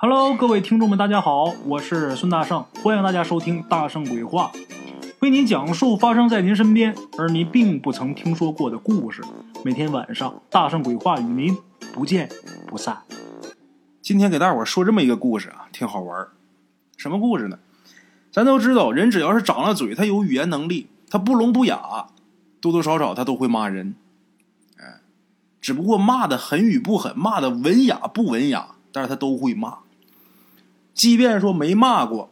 Hello，各位听众们，大家好，我是孙大圣，欢迎大家收听《大圣鬼话》，为您讲述发生在您身边而您并不曾听说过的故事。每天晚上，《大圣鬼话》与您不见不散。今天给大伙说这么一个故事啊，挺好玩。什么故事呢？咱都知道，人只要是长了嘴，他有语言能力，他不聋不哑，多多少少他都会骂人。哎，只不过骂的狠与不狠，骂的文雅不文雅，但是他都会骂。即便说没骂过，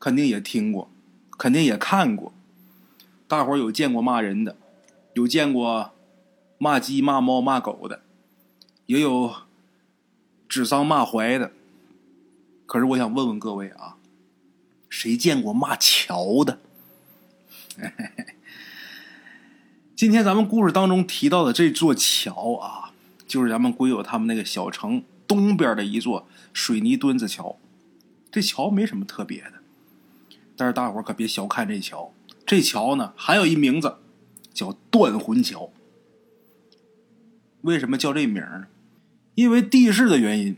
肯定也听过，肯定也看过。大伙儿有见过骂人的，有见过骂鸡、骂猫、骂狗的，也有指桑骂槐的。可是我想问问各位啊，谁见过骂桥的？今天咱们故事当中提到的这座桥啊，就是咱们鬼友他们那个小城东边的一座水泥墩子桥。这桥没什么特别的，但是大伙可别小看这桥。这桥呢，还有一名字，叫断魂桥。为什么叫这名呢？因为地势的原因，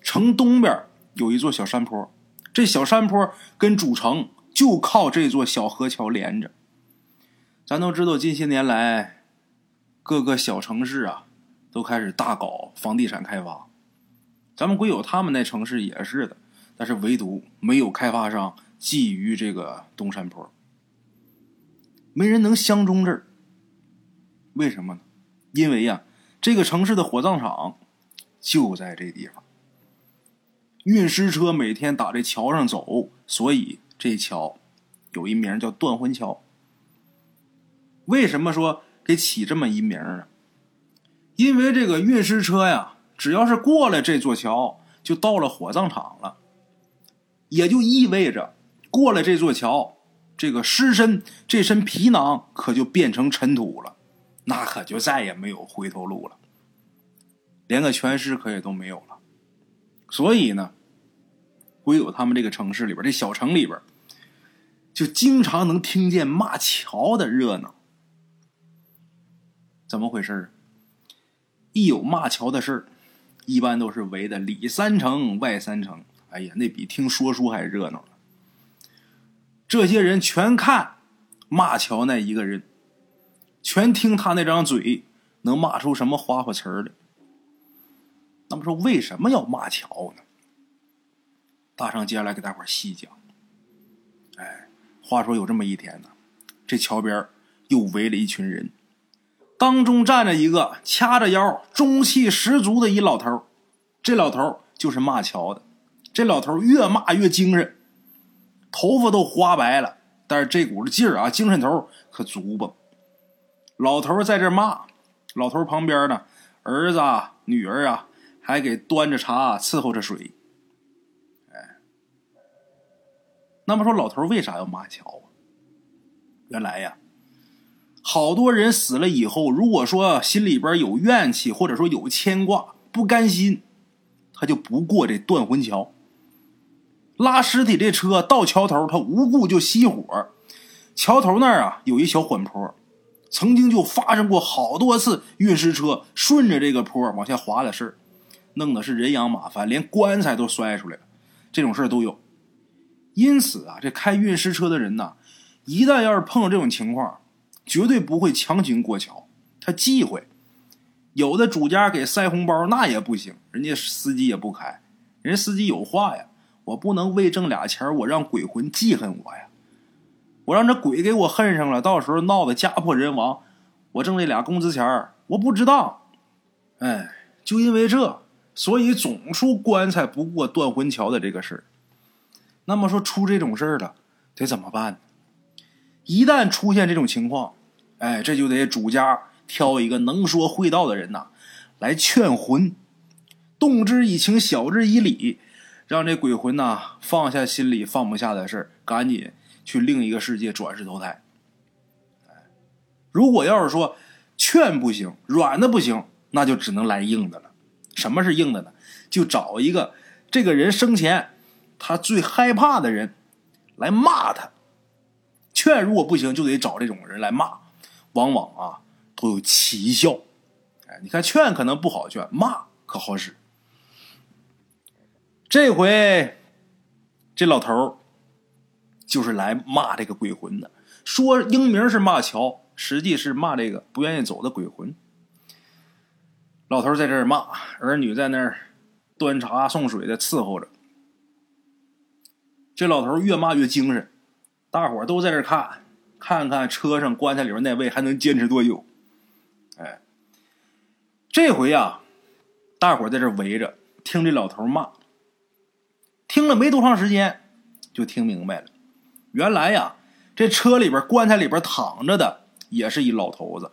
城东边有一座小山坡，这小山坡跟主城就靠这座小河桥连着。咱都知道，近些年来，各个小城市啊，都开始大搞房地产开发。咱们鬼友他们那城市也是的，但是唯独没有开发商觊觎这个东山坡，没人能相中这儿。为什么呢？因为呀，这个城市的火葬场就在这地方。运尸车每天打这桥上走，所以这桥有一名叫断魂桥。为什么说给起这么一名呢？因为这个运尸车呀，只要是过了这座桥，就到了火葬场了，也就意味着过了这座桥，这个尸身这身皮囊可就变成尘土了，那可就再也没有回头路了，连个全尸可也都没有了。所以呢，唯有他们这个城市里边，这小城里边，就经常能听见骂桥的热闹。怎么回事一有骂桥的事儿，一般都是围的里三层外三层。哎呀，那比听说书还热闹。这些人全看骂桥那一个人，全听他那张嘴能骂出什么花花词儿来。那么说，为什么要骂桥呢？大圣接下来给大伙细讲。哎，话说有这么一天呢，这桥边又围了一群人。当中站着一个掐着腰、中气十足的一老头这老头就是骂桥的。这老头越骂越精神，头发都花白了，但是这股子劲儿啊，精神头可足吧。老头在这骂，老头旁边呢，儿子、啊女儿啊，还给端着茶伺候着水。哎，那么说，老头为啥要骂桥啊？原来呀。好多人死了以后，如果说心里边有怨气，或者说有牵挂、不甘心，他就不过这断魂桥。拉尸体这车到桥头，他无故就熄火。桥头那儿啊有一小缓坡，曾经就发生过好多次运尸车顺着这个坡往下滑的事，弄得是人仰马翻，连棺材都摔出来了。这种事都有。因此啊，这开运尸车的人呐，一旦要是碰到这种情况，绝对不会强行过桥，他忌讳。有的主家给塞红包那也不行，人家司机也不开，人家司机有话呀，我不能为挣俩钱我让鬼魂记恨我呀，我让这鬼给我恨上了，到时候闹得家破人亡，我挣那俩工资钱我不知道。哎，就因为这，所以总出棺材不过断魂桥的这个事儿。那么说出这种事儿了，得怎么办？一旦出现这种情况，哎，这就得主家挑一个能说会道的人呐，来劝魂，动之以情，晓之以理，让这鬼魂呐放下心里放不下的事赶紧去另一个世界转世投胎。如果要是说劝不行，软的不行，那就只能来硬的了。什么是硬的呢？就找一个这个人生前他最害怕的人来骂他。劝如果不行，就得找这种人来骂，往往啊都有奇效。哎，你看劝可能不好劝，骂可好使。这回这老头就是来骂这个鬼魂的，说英明是骂乔，实际是骂这个不愿意走的鬼魂。老头在这儿骂，儿女在那儿端茶送水的伺候着。这老头越骂越精神，大伙都在这看，看看车上棺材里边那位还能坚持多久。哎，这回呀，大伙在这围着听这老头骂。听了没多长时间，就听明白了。原来呀，这车里边棺材里边躺着的也是一老头子。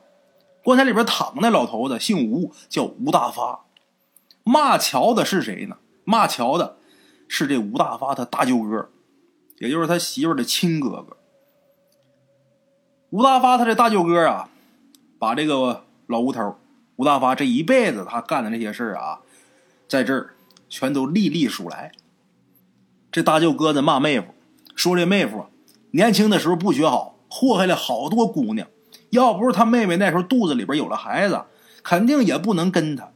棺材里边躺那老头子姓吴，叫吴大发。骂乔的是谁呢？骂乔的是这吴大发他大舅哥，也就是他媳妇的亲哥哥。吴大发他这大舅哥啊，把这个老吴头吴大发这一辈子他干的那些事儿啊，在这儿全都历历数来。这大舅哥在骂妹夫，说这妹夫年轻的时候不学好，祸害了好多姑娘。要不是他妹妹那时候肚子里边有了孩子，肯定也不能跟他。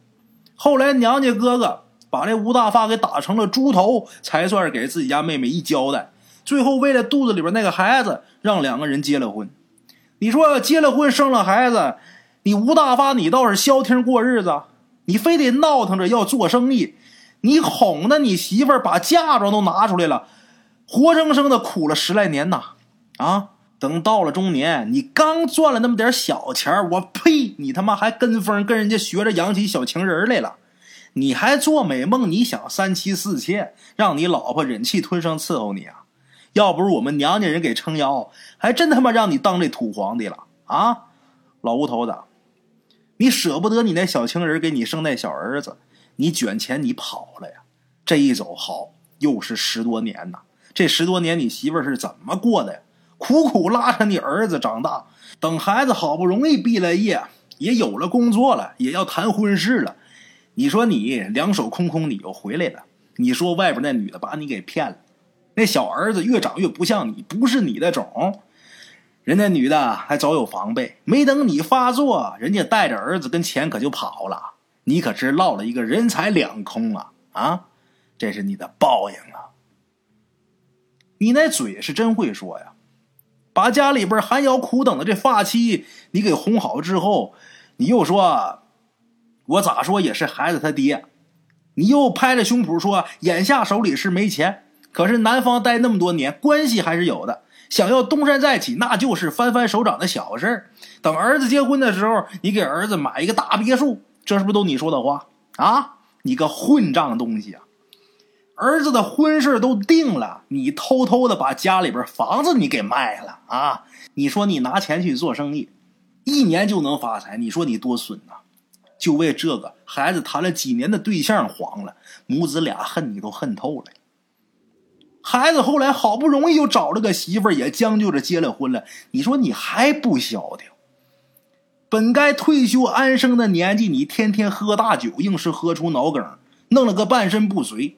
后来娘家哥哥把这吴大发给打成了猪头，才算是给自己家妹妹一交代。最后为了肚子里边那个孩子，让两个人结了婚。你说结了婚生了孩子，你吴大发你倒是消停过日子，你非得闹腾着要做生意，你哄的你媳妇儿把嫁妆都拿出来了，活生生的苦了十来年呐！啊！等到了中年，你刚赚了那么点小钱我呸！你他妈还跟风跟人家学着养起小情人来了，你还做美梦，你想三妻四妾，让你老婆忍气吞声伺候你啊？要不是我们娘家人给撑腰，还真他妈让你当这土皇帝了啊！老吴头子，你舍不得你那小情人给你生那小儿子，你卷钱你跑了呀？这一走好，又是十多年呐！这十多年你媳妇是怎么过的呀？苦苦拉扯你儿子长大，等孩子好不容易毕了业，也有了工作了，也要谈婚事了。你说你两手空空，你又回来了。你说外边那女的把你给骗了，那小儿子越长越不像你，不是你的种。人家女的还早有防备，没等你发作，人家带着儿子跟钱可就跑了。你可是落了一个人财两空啊！啊，这是你的报应啊！你那嘴是真会说呀！把家里边寒窑苦等的这发妻你给哄好之后，你又说，我咋说也是孩子他爹，你又拍着胸脯说，眼下手里是没钱，可是南方待那么多年，关系还是有的，想要东山再起，那就是翻翻手掌的小事儿等儿子结婚的时候，你给儿子买一个大别墅，这是不是都你说的话啊？你个混账东西啊！儿子的婚事都定了，你偷偷的把家里边房子你给卖了啊！你说你拿钱去做生意，一年就能发财，你说你多损呐！就为这个孩子谈了几年的对象黄了，母子俩恨你都恨透了。孩子后来好不容易又找了个媳妇儿，也将就着结了婚了。你说你还不消停？本该退休安生的年纪，你天天喝大酒，硬是喝出脑梗，弄了个半身不遂。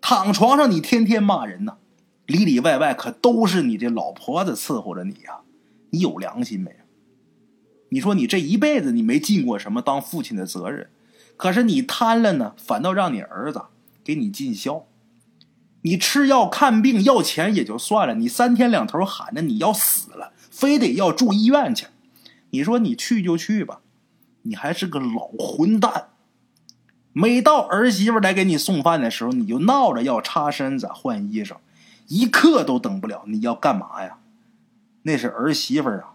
躺床上，你天天骂人呐，里里外外可都是你这老婆子伺候着你呀，你有良心没？你说你这一辈子你没尽过什么当父亲的责任，可是你贪了呢，反倒让你儿子给你尽孝。你吃药看病要钱也就算了，你三天两头喊着你要死了，非得要住医院去。你说你去就去吧，你还是个老混蛋。每到儿媳妇来给你送饭的时候，你就闹着要擦身子、换衣裳，一刻都等不了。你要干嘛呀？那是儿媳妇啊！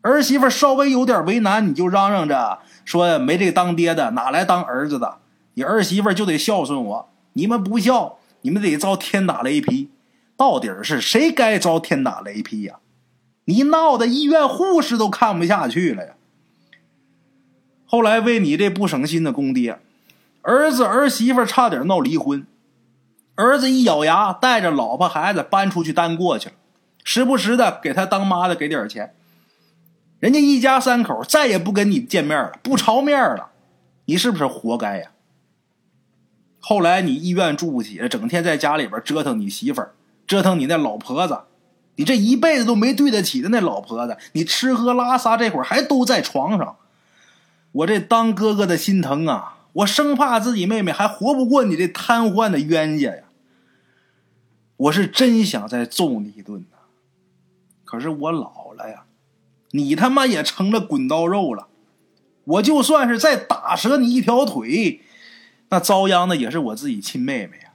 儿媳妇稍微有点为难，你就嚷嚷着说没这当爹的，哪来当儿子的？你儿媳妇就得孝顺我，你们不孝，你们得遭天打雷劈。到底是谁该遭天打雷劈呀？你闹的医院护士都看不下去了呀！后来为你这不省心的公爹。儿子儿媳妇差点闹离婚，儿子一咬牙，带着老婆孩子搬出去单过去了，时不时的给他当妈的给点钱，人家一家三口再也不跟你见面了，不朝面了，你是不是活该呀？后来你医院住不起了，整天在家里边折腾你媳妇儿，折腾你那老婆子，你这一辈子都没对得起的那老婆子，你吃喝拉撒这会儿还都在床上，我这当哥哥的心疼啊！我生怕自己妹妹还活不过你这瘫痪的冤家呀！我是真想再揍你一顿呐，可是我老了呀，你他妈也成了滚刀肉了。我就算是再打折你一条腿，那遭殃的也是我自己亲妹妹呀。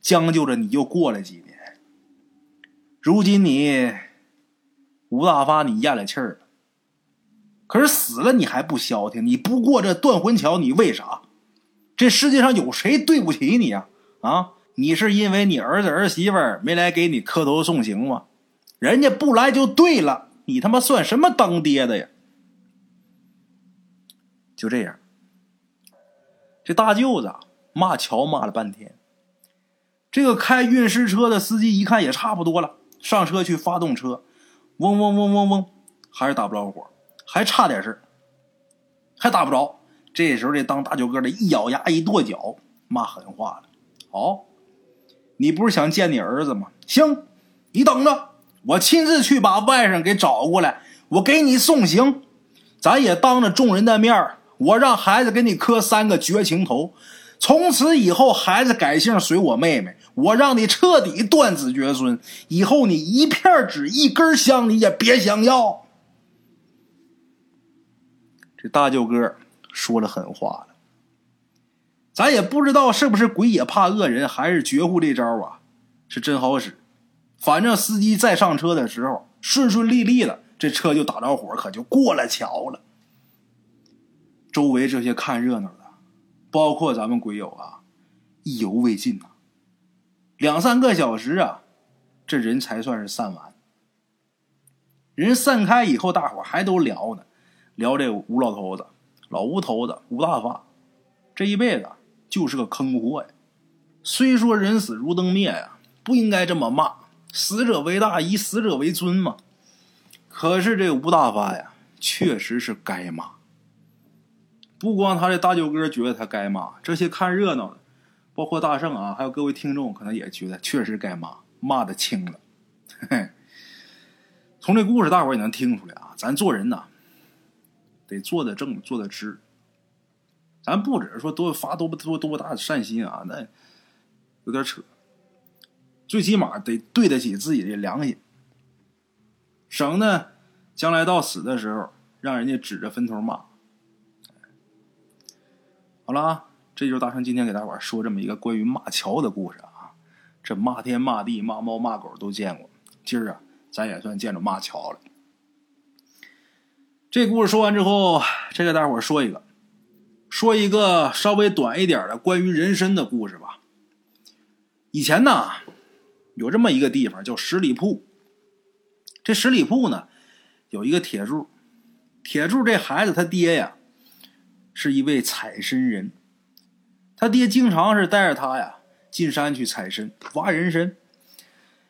将就着你又过了几年，如今你吴大发你咽了气儿了。可是死了你还不消停？你不过这断魂桥，你为啥？这世界上有谁对不起你呀？啊，你是因为你儿子儿媳妇没来给你磕头送行吗？人家不来就对了，你他妈算什么当爹的呀？就这样，这大舅子骂乔骂了半天。这个开运尸车的司机一看也差不多了，上车去发动车，嗡嗡嗡嗡嗡，还是打不着火。还差点事还打不着。这时候，这当大舅哥的一咬牙，一跺脚，骂狠话了：“好，你不是想见你儿子吗？行，你等着，我亲自去把外甥给找过来，我给你送行。咱也当着众人的面我让孩子给你磕三个绝情头。从此以后，孩子改姓随我妹妹，我让你彻底断子绝孙。以后你一片纸、一根香，你也别想要。”这大舅哥说了狠话了，咱也不知道是不是鬼也怕恶人，还是绝户这招啊，是真好使。反正司机再上车的时候顺顺利利的，这车就打着火，可就过了桥了。周围这些看热闹的，包括咱们鬼友啊，意犹未尽呐。两三个小时啊，这人才算是散完。人散开以后，大伙还都聊呢。聊这吴老头子，老吴头子吴大发，这一辈子就是个坑货呀。虽说人死如灯灭呀，不应该这么骂，死者为大，以死者为尊嘛。可是这吴大发呀，确实是该骂。不光他这大舅哥觉得他该骂，这些看热闹的，包括大圣啊，还有各位听众，可能也觉得确实该骂，骂的轻了。嘿嘿，从这故事，大伙也能听出来啊，咱做人呐。得做的正，做的直。咱不只是说多发多多多大的善心啊，那有点扯。最起码得对得起自己的良心，省得将来到死的时候让人家指着坟头骂。好了啊，这就是大圣今天给大伙说这么一个关于骂桥的故事啊。这骂天骂地骂猫骂狗都见过，今儿啊，咱也算见着骂桥了。这故事说完之后，再给大伙说一个，说一个稍微短一点的关于人参的故事吧。以前呢，有这么一个地方叫十里铺。这十里铺呢，有一个铁柱，铁柱这孩子他爹呀，是一位采参人，他爹经常是带着他呀进山去采参、挖人参。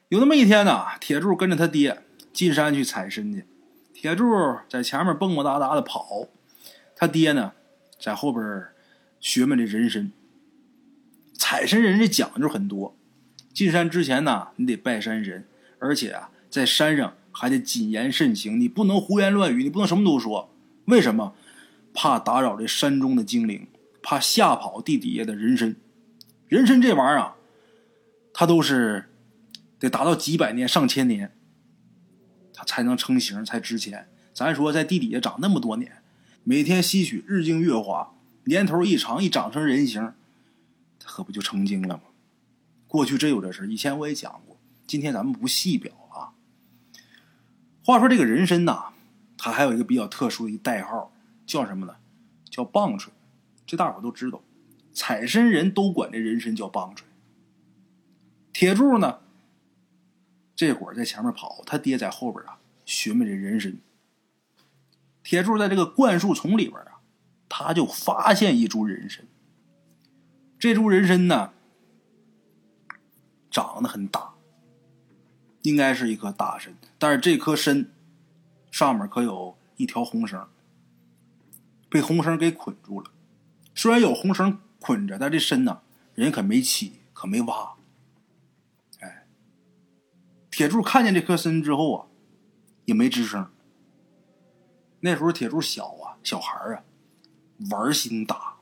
有那么一天呢，铁柱跟着他爹进山去采参去。铁柱在前面蹦蹦哒哒的跑，他爹呢在后边学么这人参。采参人这讲究很多，进山之前呢，你得拜山神，而且啊，在山上还得谨言慎行，你不能胡言乱语，你不能什么都说。为什么？怕打扰这山中的精灵，怕吓跑地底下的人参。人参这玩意儿啊，它都是得达到几百年、上千年。它才能成型，才值钱。咱说在地底下长那么多年，每天吸取日精月华，年头一长，一长成人形，可不就成精了吗？过去真有这事以前我也讲过，今天咱们不细表啊。话说这个人参呐，它还有一个比较特殊的一代号，叫什么呢？叫棒槌。这大伙都知道，采参人都管这人参叫棒槌。铁柱呢？这会儿在前面跑，他爹在后边啊寻摸这人参。铁柱在这个灌树丛里边啊，他就发现一株人参。这株人参呢，长得很大，应该是一棵大参，但是这棵参上面可有一条红绳，被红绳给捆住了。虽然有红绳捆着，但这参呢，人可没起，可没挖。哎铁柱看见这颗参之后啊，也没吱声。那时候铁柱小啊，小孩啊，玩心大，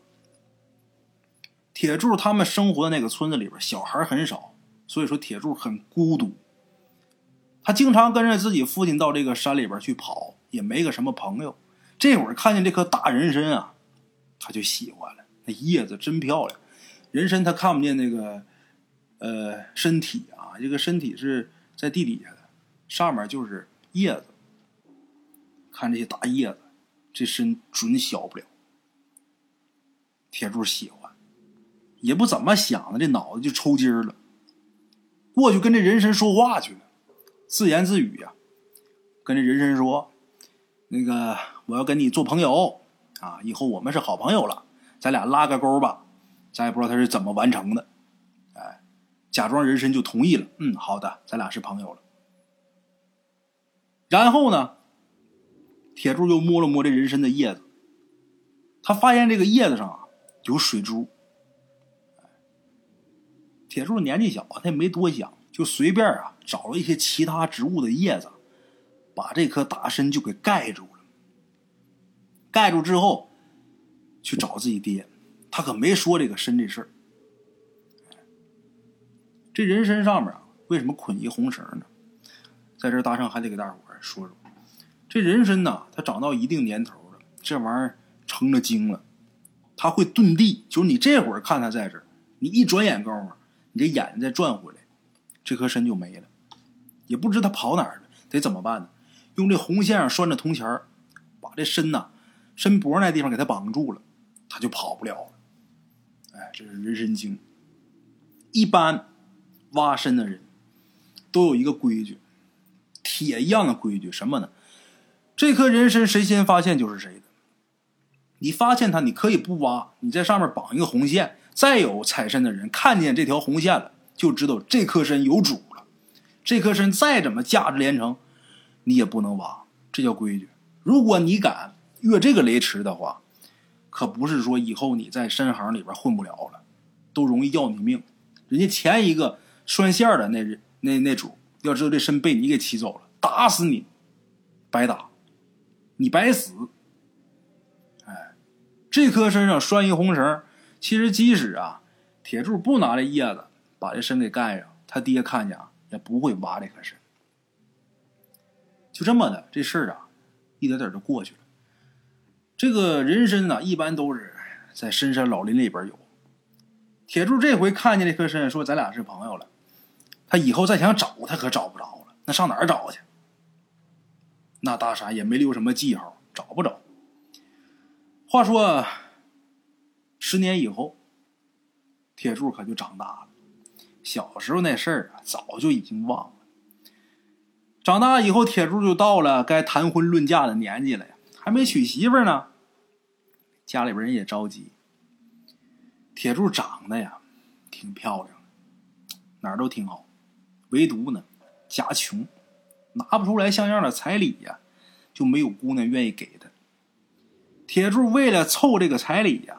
铁柱他们生活的那个村子里边，小孩很少，所以说铁柱很孤独。他经常跟着自己父亲到这个山里边去跑，也没个什么朋友。这会儿看见这棵大人参啊，他就喜欢了。那叶子真漂亮，人参他看不见那个呃身体啊，这个身体是在地底下的，上面就是叶子。看这些大叶子，这参准小不了。铁柱喜欢。也不怎么想的，这脑子就抽筋儿了。过去跟这人参说话去了，自言自语呀，跟这人参说：“那个我要跟你做朋友啊，以后我们是好朋友了，咱俩拉个钩吧。”咱也不知道他是怎么完成的，哎，假装人参就同意了。嗯，好的，咱俩是朋友了。然后呢，铁柱又摸了摸这人参的叶子，他发现这个叶子上啊有水珠。铁柱年纪小，他也没多想，就随便啊找了一些其他植物的叶子，把这颗大参就给盖住了。盖住之后，去找自己爹，他可没说这个参这事儿。这人参上面啊，为什么捆一红绳呢？在这大圣还得给大伙儿说说，这人参呐，它长到一定年头了，这玩意儿成了精了，它会遁地，就是你这会儿看它在这儿，你一转眼功夫。你这眼睛再转回来，这颗参就没了，也不知它跑哪儿了，得怎么办呢？用这红线上拴着铜钱儿，把这身呐，身脖那地方给它绑住了，他就跑不了了。哎，这是人参精。一般挖参的人都有一个规矩，铁一样的规矩，什么呢？这颗人参谁先发现就是谁的。你发现它，你可以不挖，你在上面绑一个红线。再有采参的人看见这条红线了，就知道这颗参有主了。这颗参再怎么价值连城，你也不能挖，这叫规矩。如果你敢越这个雷池的话，可不是说以后你在深行里边混不了了，都容易要你命。人家前一个拴线的那那那主，要知道这参被你给骑走了，打死你，白打，你白死。哎，这颗身上拴一红绳。其实，即使啊，铁柱不拿这叶子把这参给盖上，他爹看见啊，也不会挖这颗参。就这么的，这事儿啊，一点点就过去了。这个人参呢，一般都是在深山老林里边有。铁柱这回看见这颗参，说咱俩是朋友了。他以后再想找他，可找不着了。那上哪儿找去？那大山也没留什么记号，找不着。话说。十年以后，铁柱可就长大了。小时候那事儿啊，早就已经忘了。长大以后，铁柱就到了该谈婚论嫁的年纪了呀，还没娶媳妇呢。家里边人也着急。铁柱长得呀，挺漂亮，哪儿都挺好，唯独呢，家穷，拿不出来像样的彩礼呀，就没有姑娘愿意给他。铁柱为了凑这个彩礼呀。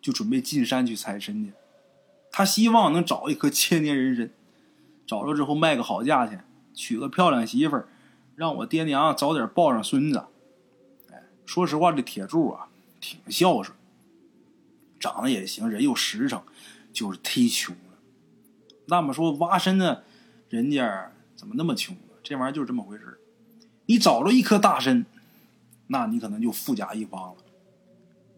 就准备进山去采参去，他希望能找一颗千年人参，找着之后卖个好价钱，娶个漂亮媳妇儿，让我爹娘早点抱上孙子。哎，说实话，这铁柱啊，挺孝顺，长得也行，人又实诚，就是忒穷了。那么说挖参的人家怎么那么穷呢？这玩意儿就是这么回事你找着一颗大参，那你可能就富甲一方了。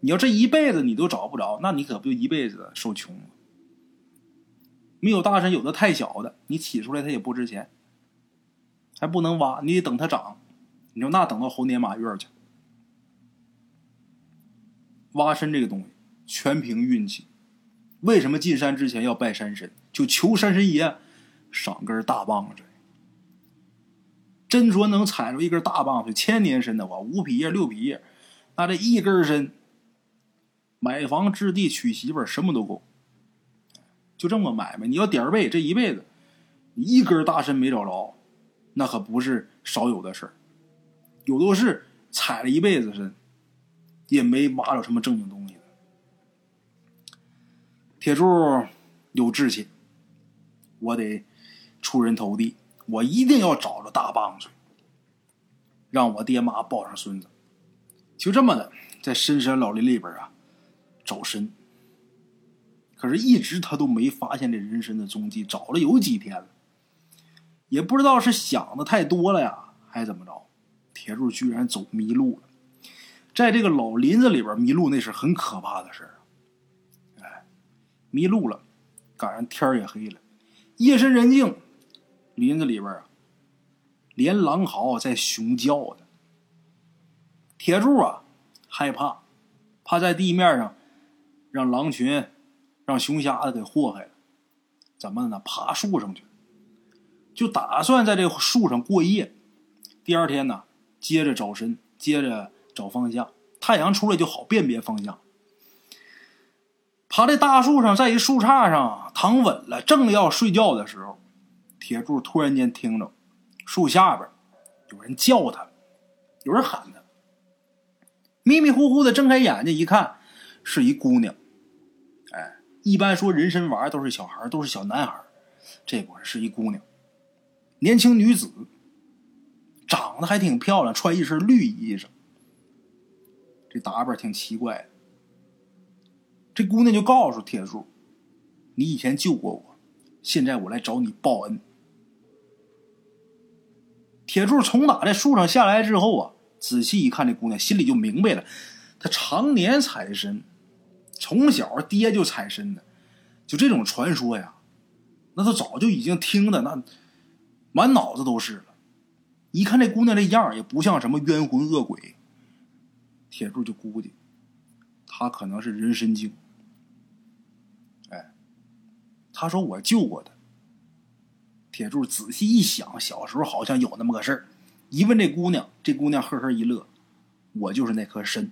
你要这一辈子你都找不着，那你可不就一辈子受穷了？没有大参，有的太小的，你起出来它也不值钱，还不能挖，你得等它长。你说那等到猴年马月去？挖参这个东西全凭运气。为什么进山之前要拜山神？就求山神爷赏根大棒子。真说能采着一根大棒子，千年参的话，五匹叶、六匹叶，那这一根参。买房置地娶媳妇什么都够，就这么买卖。你要点儿背，这一辈子你一根大参没找着，那可不是少有的事儿。有的是踩了一辈子参，也没挖着什么正经东西。铁柱有志气，我得出人头地，我一定要找着大棒槌，让我爹妈抱上孙子。就这么的，在深山老林里边啊。找参，可是，一直他都没发现这人参的踪迹，找了有几天了，也不知道是想的太多了呀，还是怎么着，铁柱居然走迷路了。在这个老林子里边迷路，那是很可怕的事儿。哎，迷路了，赶上天也黑了，夜深人静，林子里边啊，连狼嚎在熊叫的。铁柱啊，害怕，怕在地面上让狼群、让熊瞎子给祸害了，怎么呢？爬树上去，就打算在这树上过夜。第二天呢，接着找身，接着找方向，太阳出来就好辨别方向。爬在大树上，在一树杈上躺稳了，正要睡觉的时候，铁柱突然间听着树下边有人叫他，有人喊他。迷迷糊糊的睁开眼睛一看，是一姑娘。哎，一般说人参丸都是小孩，都是小男孩，这会儿是一姑娘，年轻女子，长得还挺漂亮，穿一身绿衣裳，这打扮挺奇怪的。这姑娘就告诉铁柱：“你以前救过我，现在我来找你报恩。”铁柱从打在树上下来之后啊。仔细一看，这姑娘心里就明白了。她常年采参，从小爹就采参的，就这种传说呀，那都早就已经听的那满脑子都是了。一看这姑娘这样也不像什么冤魂恶鬼。铁柱就估计，她可能是人参精。哎，他说我救过她。铁柱仔细一想，小时候好像有那么个事儿。一问这姑娘，这姑娘呵呵一乐：“我就是那颗参。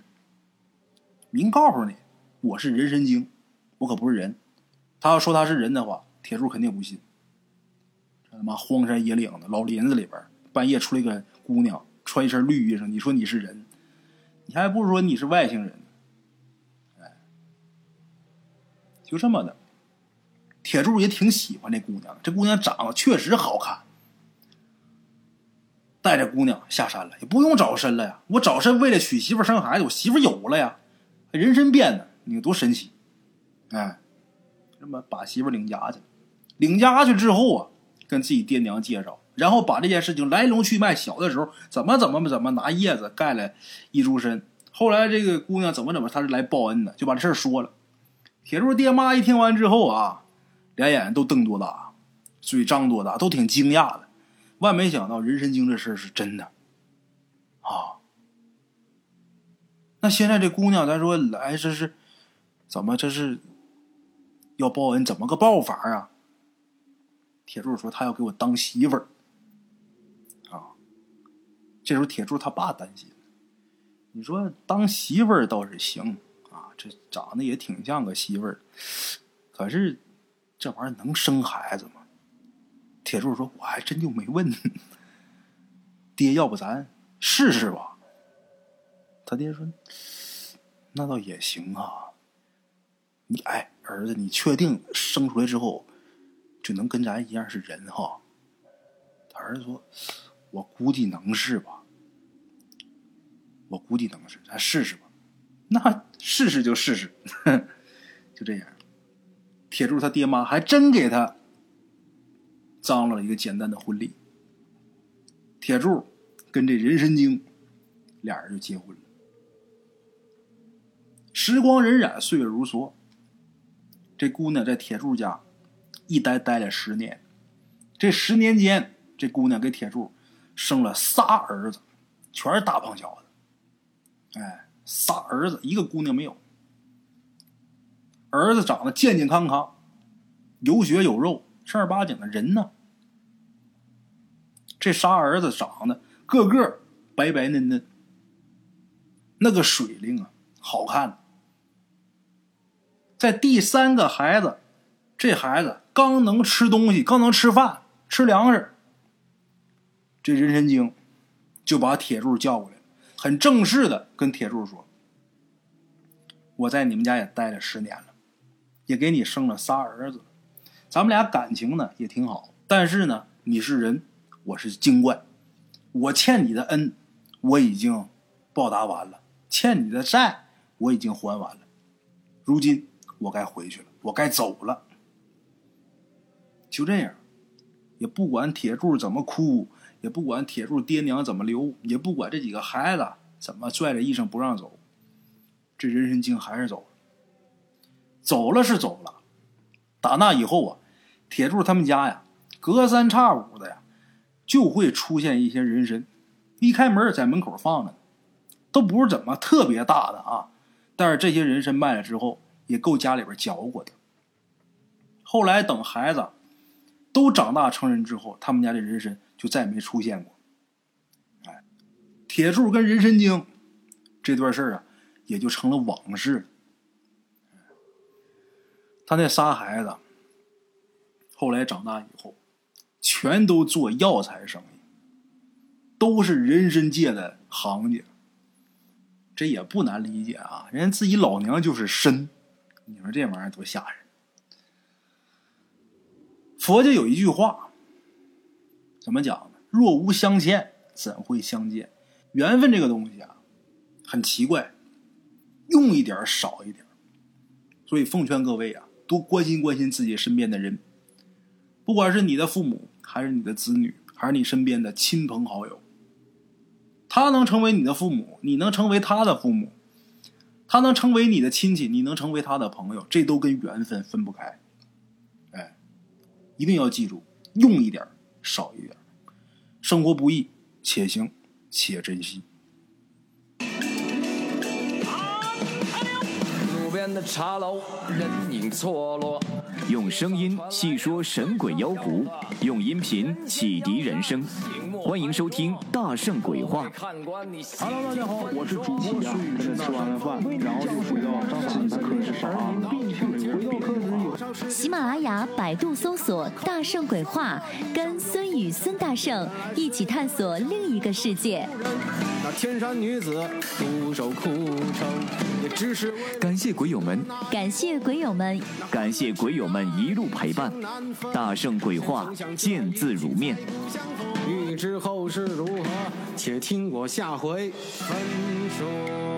明告诉你，我是人参精，我可不是人。他要说他是人的话，铁柱肯定不信。他妈荒山野岭的老林子里边，半夜出来个姑娘，穿一身绿衣裳，你说你是人，你还不如说你是外星人。哎，就这么的。铁柱也挺喜欢这姑娘，这姑娘长得确实好看。”带着姑娘下山了，也不用找参了呀。我找参为了娶媳妇生孩子，我媳妇有了呀。人参变的，你看多神奇！哎，这么把媳妇领家去，领家去之后啊，跟自己爹娘介绍，然后把这件事情来龙去脉，小的时候怎么怎么怎么拿叶子盖了一株参，后来这个姑娘怎么怎么，她是来报恩的，就把这事儿说了。铁柱爹妈一听完之后啊，俩眼都瞪多大，嘴张多大，都挺惊讶的。万没想到人参精这事儿是真的，啊！那现在这姑娘，咱说来这是怎么？这是要报恩，怎么个报法啊？铁柱说他要给我当媳妇儿，啊！这时候铁柱他爸担心，你说当媳妇儿倒是行啊，这长得也挺像个媳妇儿，可是这玩意儿能生孩子吗？铁柱说：“我还真就没问，爹，要不咱试试吧？”他爹说：“那倒也行啊。你哎，儿子，你确定生出来之后就能跟咱一样是人哈？”他儿子说：“我估计能是吧，我估计能是，咱试试吧。那试试就试试，就这样。”铁柱他爹妈还真给他。张罗了一个简单的婚礼，铁柱跟这人参精俩人就结婚了。时光荏苒，岁月如梭，这姑娘在铁柱家一待待了十年。这十年间，这姑娘给铁柱生了仨儿子，全是大胖小子。哎，仨儿子，一个姑娘没有。儿子长得健健康康，有血有肉，正儿八经的人呢。这仨儿子长得个个白白嫩嫩，那个水灵啊，好看。在第三个孩子，这孩子刚能吃东西，刚能吃饭，吃粮食。这人参精就把铁柱叫过来，很正式的跟铁柱说：“我在你们家也待了十年了，也给你生了仨儿子，咱们俩感情呢也挺好。但是呢，你是人。”我是精怪，我欠你的恩我已经报答完了，欠你的债我已经还完了，如今我该回去了。我该走了。就这样，也不管铁柱怎么哭，也不管铁柱爹娘怎么留，也不管这几个孩子怎么拽着医生不让走，这人参精还是走了。走了是走了，打那以后啊，铁柱他们家呀，隔三差五的呀，就会出现一些人参，一开门在门口放着呢，都不是怎么特别大的啊，但是这些人参卖了之后，也够家里边嚼过的。后来等孩子。都长大成人之后，他们家的人参就再也没出现过。哎，铁柱跟人参精这段事儿啊，也就成了往事。他那仨孩子后来长大以后，全都做药材生意，都是人参界的行家。这也不难理解啊，人家自己老娘就是参，你说这玩意儿多吓人。佛家有一句话，怎么讲呢？若无相欠，怎会相见？缘分这个东西啊，很奇怪，用一点少一点。所以奉劝各位啊，多关心关心自己身边的人，不管是你的父母，还是你的子女，还是你身边的亲朋好友。他能成为你的父母，你能成为他的父母；他能成为你的亲戚，你能成为他的朋友，这都跟缘分分不开。一定要记住，用一点少一点生活不易，且行且珍惜。路边的茶楼，人影错落。用声音细说神鬼妖狐，用音频启迪人生。欢迎收听《大圣鬼话》。Hello，大家好，我是主播孙宇，吃完了饭，然后就回到自己的课室上。喜马拉雅、百度搜索“大圣鬼话”，跟孙宇、孙大圣一起探索另一个世界。那天山女子独守空城，也只是感谢鬼友们，感谢鬼友们，感谢鬼友们一路陪伴。大圣鬼话，见字如面。知后事如何，且听我下回分说。